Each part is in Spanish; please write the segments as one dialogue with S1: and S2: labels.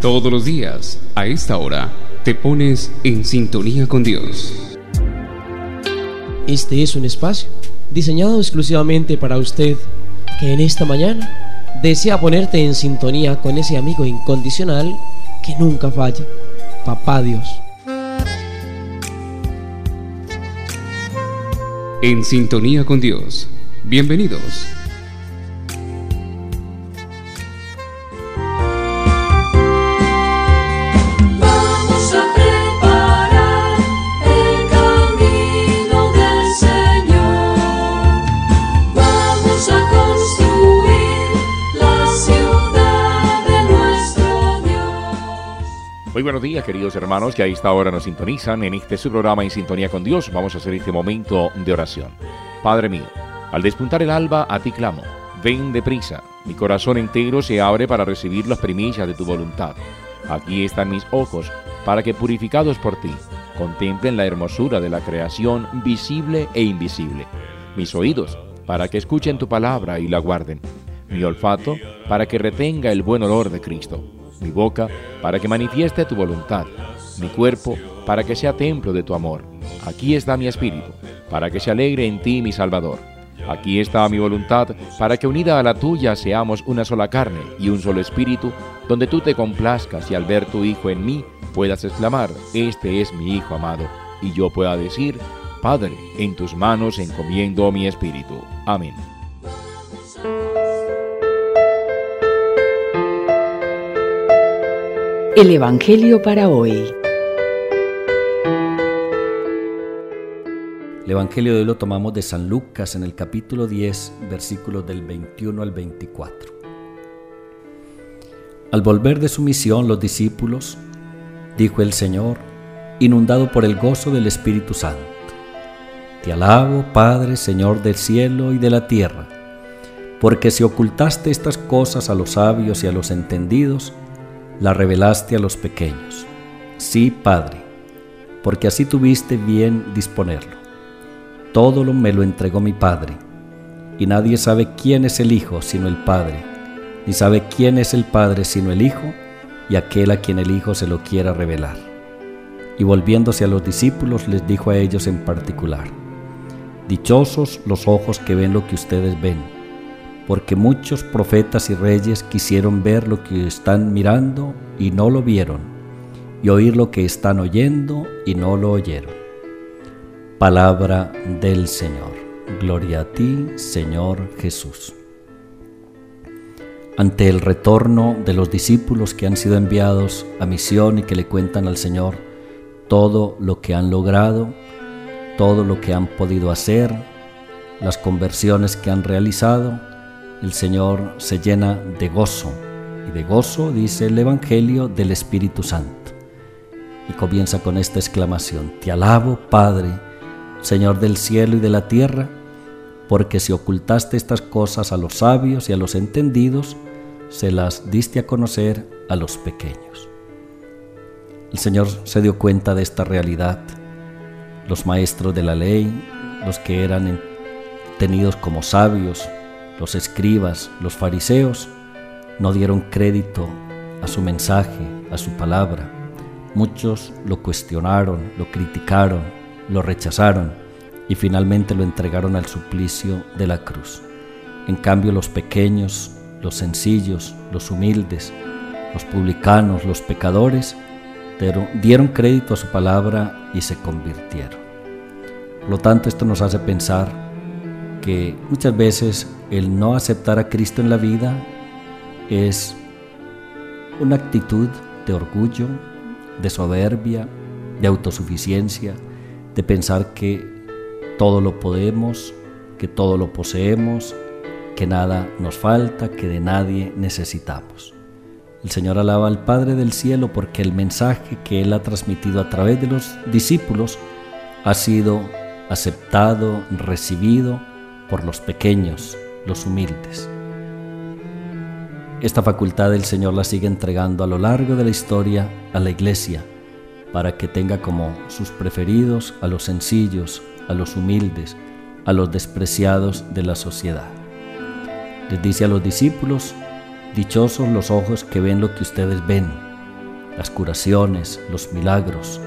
S1: Todos los días, a esta hora, te pones en sintonía con Dios.
S2: Este es un espacio diseñado exclusivamente para usted que en esta mañana desea ponerte en sintonía con ese amigo incondicional que nunca falla, Papá Dios.
S1: En sintonía con Dios. Bienvenidos.
S3: Buenos días, queridos hermanos que a esta hora nos sintonizan en este su programa En Sintonía con Dios. Vamos a hacer este momento de oración. Padre mío, al despuntar el alba, a ti clamo. Ven deprisa. Mi corazón entero se abre para recibir las primicias de tu voluntad. Aquí están mis ojos, para que purificados por ti, contemplen la hermosura de la creación visible e invisible. Mis oídos, para que escuchen tu palabra y la guarden. Mi olfato, para que retenga el buen olor de Cristo. Mi boca, para que manifieste tu voluntad. Mi cuerpo, para que sea templo de tu amor. Aquí está mi espíritu, para que se alegre en ti mi Salvador. Aquí está mi voluntad, para que unida a la tuya seamos una sola carne y un solo espíritu, donde tú te complazcas y al ver tu Hijo en mí puedas exclamar, este es mi Hijo amado, y yo pueda decir, Padre, en tus manos encomiendo mi espíritu. Amén.
S4: El Evangelio para hoy.
S5: El Evangelio de hoy lo tomamos de San Lucas en el capítulo 10, versículos del 21 al 24. Al volver de su misión los discípulos, dijo el Señor, inundado por el gozo del Espíritu Santo, Te alabo, Padre, Señor del cielo y de la tierra, porque si ocultaste estas cosas a los sabios y a los entendidos, las revelaste a los pequeños. Sí, Padre, porque así tuviste bien disponerlo. Todo lo me lo entregó mi Padre, y nadie sabe quién es el Hijo sino el Padre, ni sabe quién es el Padre sino el Hijo, y aquel a quien el Hijo se lo quiera revelar. Y volviéndose a los discípulos les dijo a ellos en particular, Dichosos los ojos que ven lo que ustedes ven, porque muchos profetas y reyes quisieron ver lo que están mirando y no lo vieron, y oír lo que están oyendo y no lo oyeron. Palabra del Señor. Gloria a ti, Señor Jesús. Ante el retorno de los discípulos que han sido enviados a misión y que le cuentan al Señor todo lo que han logrado, todo lo que han podido hacer, las conversiones que han realizado, el Señor se llena de gozo. Y de gozo dice el Evangelio del Espíritu Santo. Y comienza con esta exclamación, Te alabo, Padre, Señor del cielo y de la tierra, porque si ocultaste estas cosas a los sabios y a los entendidos, se las diste a conocer a los pequeños. El Señor se dio cuenta de esta realidad. Los maestros de la ley, los que eran tenidos como sabios, los escribas, los fariseos, no dieron crédito a su mensaje, a su palabra. Muchos lo cuestionaron, lo criticaron, lo rechazaron y finalmente lo entregaron al suplicio de la cruz. En cambio los pequeños, los sencillos, los humildes, los publicanos, los pecadores, dieron crédito a su palabra y se convirtieron. Por lo tanto, esto nos hace pensar que muchas veces el no aceptar a Cristo en la vida es una actitud de orgullo, de soberbia, de autosuficiencia, de pensar que todo lo podemos, que todo lo poseemos, que nada nos falta, que de nadie necesitamos. El Señor alaba al Padre del cielo porque el mensaje que Él ha transmitido a través de los discípulos ha sido aceptado, recibido por los pequeños, los humildes. Esta facultad el Señor la sigue entregando a lo largo de la historia a la iglesia para que tenga como sus preferidos a los sencillos, a los humildes, a los despreciados de la sociedad. Les dice a los discípulos, dichosos los ojos que ven lo que ustedes ven, las curaciones, los milagros,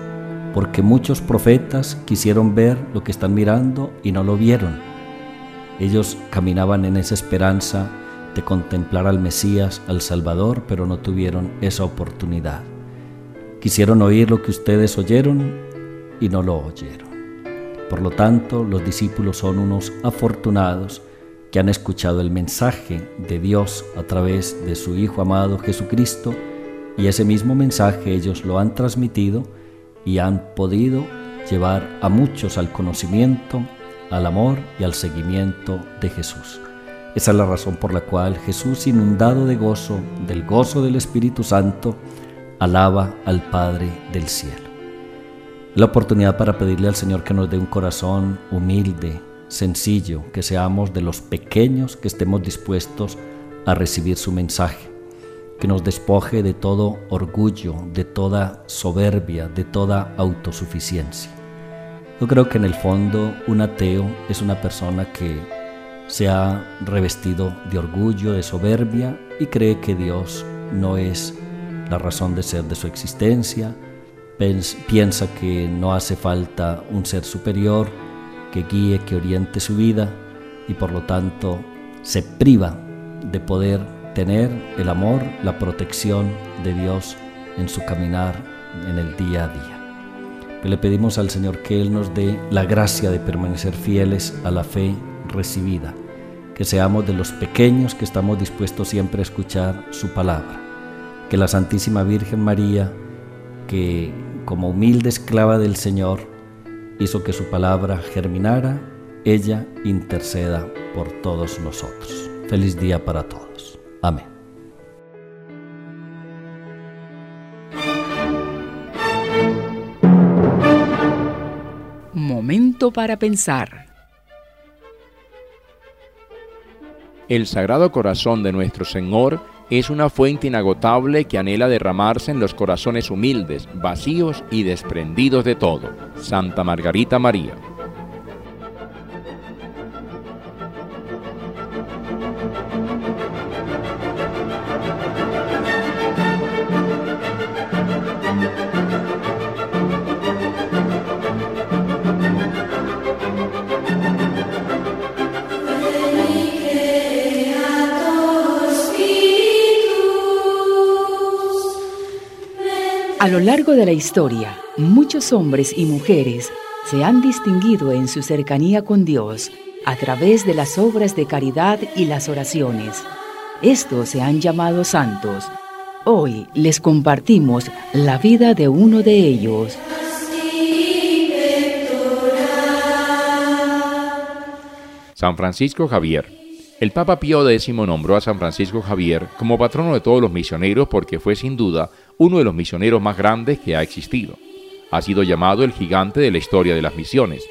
S5: porque muchos profetas quisieron ver lo que están mirando y no lo vieron. Ellos caminaban en esa esperanza de contemplar al Mesías, al Salvador, pero no tuvieron esa oportunidad. Quisieron oír lo que ustedes oyeron y no lo oyeron. Por lo tanto, los discípulos son unos afortunados que han escuchado el mensaje de Dios a través de su Hijo amado Jesucristo y ese mismo mensaje ellos lo han transmitido y han podido llevar a muchos al conocimiento, al amor y al seguimiento de Jesús. Esa es la razón por la cual Jesús, inundado de gozo, del gozo del Espíritu Santo, alaba al Padre del cielo. La oportunidad para pedirle al Señor que nos dé un corazón humilde, sencillo, que seamos de los pequeños que estemos dispuestos a recibir su mensaje que nos despoje de todo orgullo, de toda soberbia, de toda autosuficiencia. Yo creo que en el fondo un ateo es una persona que se ha revestido de orgullo, de soberbia y cree que Dios no es la razón de ser de su existencia, piensa que no hace falta un ser superior que guíe, que oriente su vida y por lo tanto se priva de poder tener el amor, la protección de Dios en su caminar en el día a día. Le pedimos al Señor que Él nos dé la gracia de permanecer fieles a la fe recibida, que seamos de los pequeños que estamos dispuestos siempre a escuchar su palabra, que la Santísima Virgen María, que como humilde esclava del Señor, hizo que su palabra germinara, ella interceda por todos nosotros. Feliz día para todos. Amén.
S4: Para pensar.
S3: El Sagrado Corazón de nuestro Señor es una fuente inagotable que anhela derramarse en los corazones humildes, vacíos y desprendidos de todo. Santa Margarita María.
S4: Largo de la historia, muchos hombres y mujeres se han distinguido en su cercanía con Dios a través de las obras de caridad y las oraciones. Estos se han llamado santos. Hoy les compartimos la vida de uno de ellos.
S3: San Francisco Javier. El Papa Pío X nombró a San Francisco Javier como patrono de todos los misioneros porque fue sin duda uno de los misioneros más grandes que ha existido. Ha sido llamado el gigante de la historia de las misiones.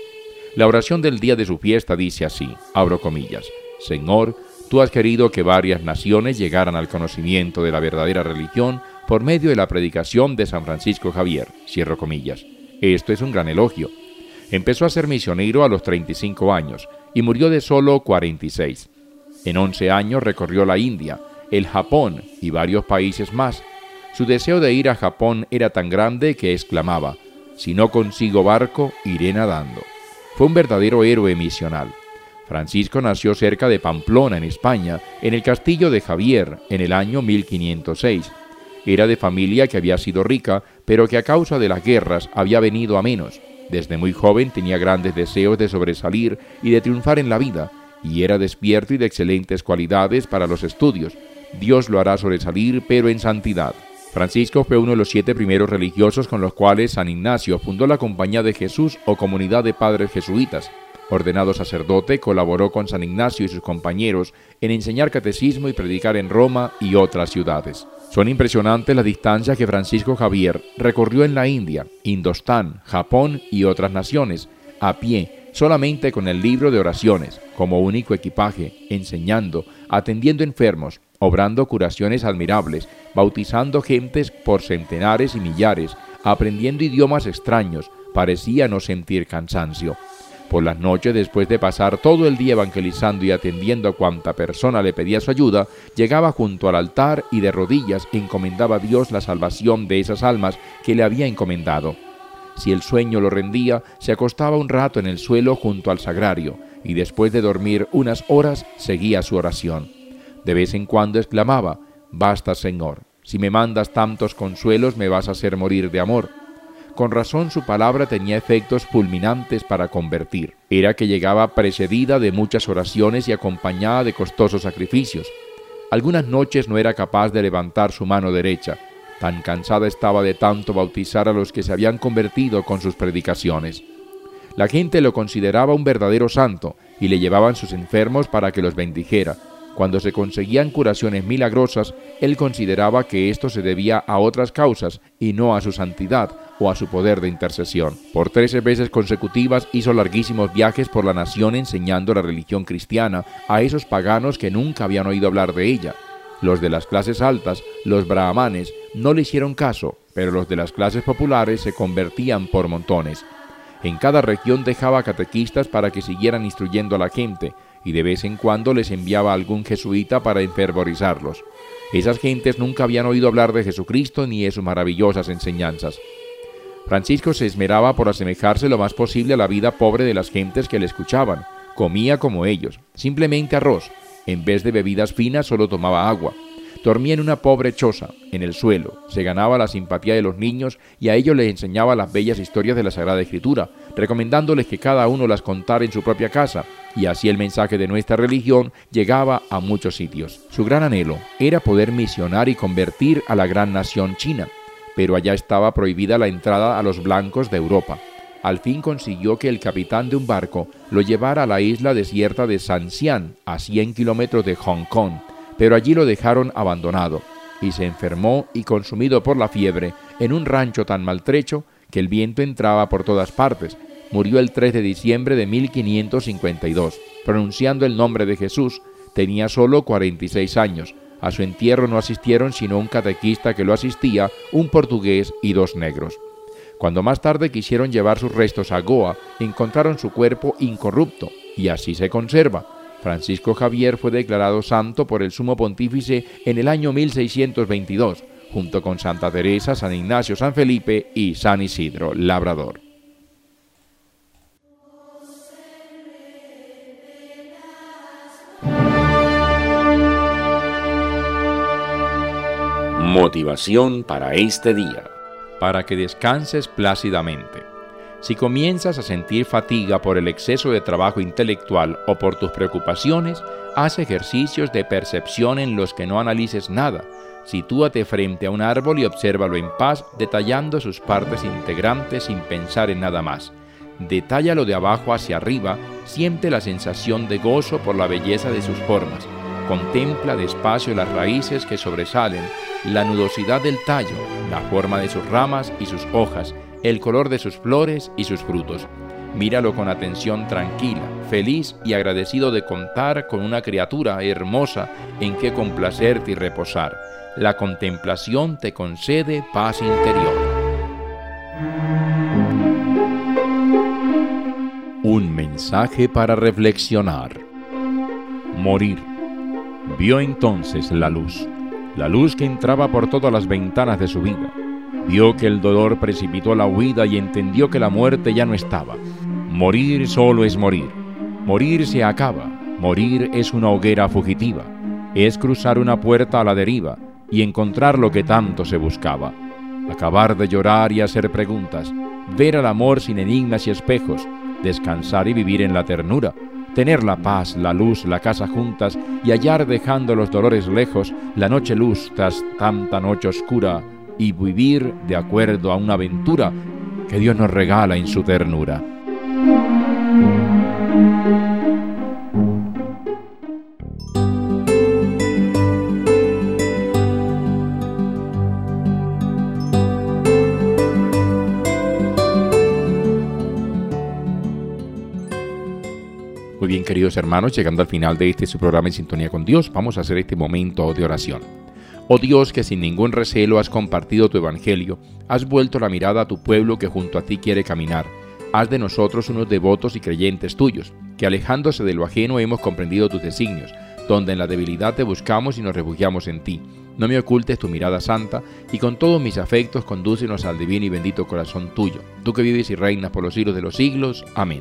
S3: La oración del día de su fiesta dice así, abro comillas, Señor, tú has querido que varias naciones llegaran al conocimiento de la verdadera religión por medio de la predicación de San Francisco Javier, comillas. Esto es un gran elogio. Empezó a ser misionero a los 35 años y murió de solo 46. En 11 años recorrió la India, el Japón y varios países más, su deseo de ir a Japón era tan grande que exclamaba, si no consigo barco, iré nadando. Fue un verdadero héroe misional. Francisco nació cerca de Pamplona, en España, en el castillo de Javier, en el año 1506. Era de familia que había sido rica, pero que a causa de las guerras había venido a menos. Desde muy joven tenía grandes deseos de sobresalir y de triunfar en la vida, y era despierto y de excelentes cualidades para los estudios. Dios lo hará sobresalir, pero en santidad. Francisco fue uno de los siete primeros religiosos con los cuales San Ignacio fundó la Compañía de Jesús o Comunidad de Padres Jesuitas. Ordenado sacerdote, colaboró con San Ignacio y sus compañeros en enseñar catecismo y predicar en Roma y otras ciudades. Son impresionantes las distancias que Francisco Javier recorrió en la India, Indostán, Japón y otras naciones, a pie, solamente con el libro de oraciones, como único equipaje, enseñando, atendiendo enfermos, obrando curaciones admirables, bautizando gentes por centenares y millares, aprendiendo idiomas extraños, parecía no sentir cansancio. Por las noches, después de pasar todo el día evangelizando y atendiendo a cuanta persona le pedía su ayuda, llegaba junto al altar y de rodillas encomendaba a Dios la salvación de esas almas que le había encomendado. Si el sueño lo rendía, se acostaba un rato en el suelo junto al sagrario y después de dormir unas horas seguía su oración. De vez en cuando exclamaba, Basta, Señor, si me mandas tantos consuelos me vas a hacer morir de amor. Con razón su palabra tenía efectos fulminantes para convertir. Era que llegaba precedida de muchas oraciones y acompañada de costosos sacrificios. Algunas noches no era capaz de levantar su mano derecha. Tan cansada estaba de tanto bautizar a los que se habían convertido con sus predicaciones. La gente lo consideraba un verdadero santo y le llevaban sus enfermos para que los bendijera. Cuando se conseguían curaciones milagrosas, él consideraba que esto se debía a otras causas y no a su santidad o a su poder de intercesión. Por trece veces consecutivas hizo larguísimos viajes por la nación enseñando la religión cristiana a esos paganos que nunca habían oído hablar de ella. Los de las clases altas, los brahmanes, no le hicieron caso, pero los de las clases populares se convertían por montones. En cada región dejaba catequistas para que siguieran instruyendo a la gente, y de vez en cuando les enviaba algún jesuita para enfervorizarlos. Esas gentes nunca habían oído hablar de Jesucristo ni de sus maravillosas enseñanzas. Francisco se esmeraba por asemejarse lo más posible a la vida pobre de las gentes que le escuchaban. Comía como ellos, simplemente arroz. En vez de bebidas finas solo tomaba agua. Dormía en una pobre choza, en el suelo, se ganaba la simpatía de los niños y a ellos les enseñaba las bellas historias de la Sagrada Escritura, recomendándoles que cada uno las contara en su propia casa, y así el mensaje de nuestra religión llegaba a muchos sitios. Su gran anhelo era poder misionar y convertir a la gran nación china, pero allá estaba prohibida la entrada a los blancos de Europa. Al fin consiguió que el capitán de un barco lo llevara a la isla desierta de Xian, a 100 kilómetros de Hong Kong, pero allí lo dejaron abandonado y se enfermó y consumido por la fiebre en un rancho tan maltrecho que el viento entraba por todas partes. Murió el 3 de diciembre de 1552, pronunciando el nombre de Jesús. Tenía solo 46 años. A su entierro no asistieron sino un catequista que lo asistía, un portugués y dos negros. Cuando más tarde quisieron llevar sus restos a Goa, encontraron su cuerpo incorrupto, y así se conserva Francisco Javier fue declarado santo por el sumo pontífice en el año 1622, junto con Santa Teresa, San Ignacio, San Felipe y San Isidro, Labrador. Motivación para este día. Para que descanses plácidamente. Si comienzas a sentir fatiga por el exceso de trabajo intelectual o por tus preocupaciones, haz ejercicios de percepción en los que no analices nada. Sitúate frente a un árbol y obsérvalo en paz, detallando sus partes integrantes sin pensar en nada más. Detállalo de abajo hacia arriba, siente la sensación de gozo por la belleza de sus formas. Contempla despacio las raíces que sobresalen, la nudosidad del tallo, la forma de sus ramas y sus hojas, el color de sus flores y sus frutos. Míralo con atención tranquila, feliz y agradecido de contar con una criatura hermosa en que complacerte y reposar. La contemplación te concede paz interior. Un mensaje para reflexionar. Morir. Vio entonces la luz, la luz que entraba por todas las ventanas de su vida Vio que el dolor precipitó la huida y entendió que la muerte ya no estaba. Morir solo es morir. Morir se acaba. Morir es una hoguera fugitiva. Es cruzar una puerta a la deriva y encontrar lo que tanto se buscaba. Acabar de llorar y hacer preguntas. Ver al amor sin enigmas y espejos. Descansar y vivir en la ternura. Tener la paz, la luz, la casa juntas y hallar dejando los dolores lejos la noche luz tras tanta noche oscura y vivir de acuerdo a una aventura que Dios nos regala en su ternura. Muy bien, queridos hermanos, llegando al final de este su programa en sintonía con Dios, vamos a hacer este momento de oración. Oh Dios, que sin ningún recelo has compartido tu evangelio, has vuelto la mirada a tu pueblo que junto a ti quiere caminar. haz de nosotros unos devotos y creyentes tuyos, que alejándose de lo ajeno hemos comprendido tus designios, donde en la debilidad te buscamos y nos refugiamos en ti. No me ocultes tu mirada santa, y con todos mis afectos condúcenos al divino y bendito corazón tuyo, tú que vives y reinas por los siglos de los siglos. Amén.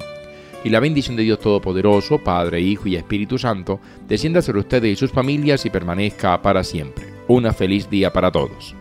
S3: Y la bendición de Dios Todopoderoso, Padre, Hijo y Espíritu Santo, descienda sobre ustedes y sus familias y permanezca para siempre. Una feliz día para todos.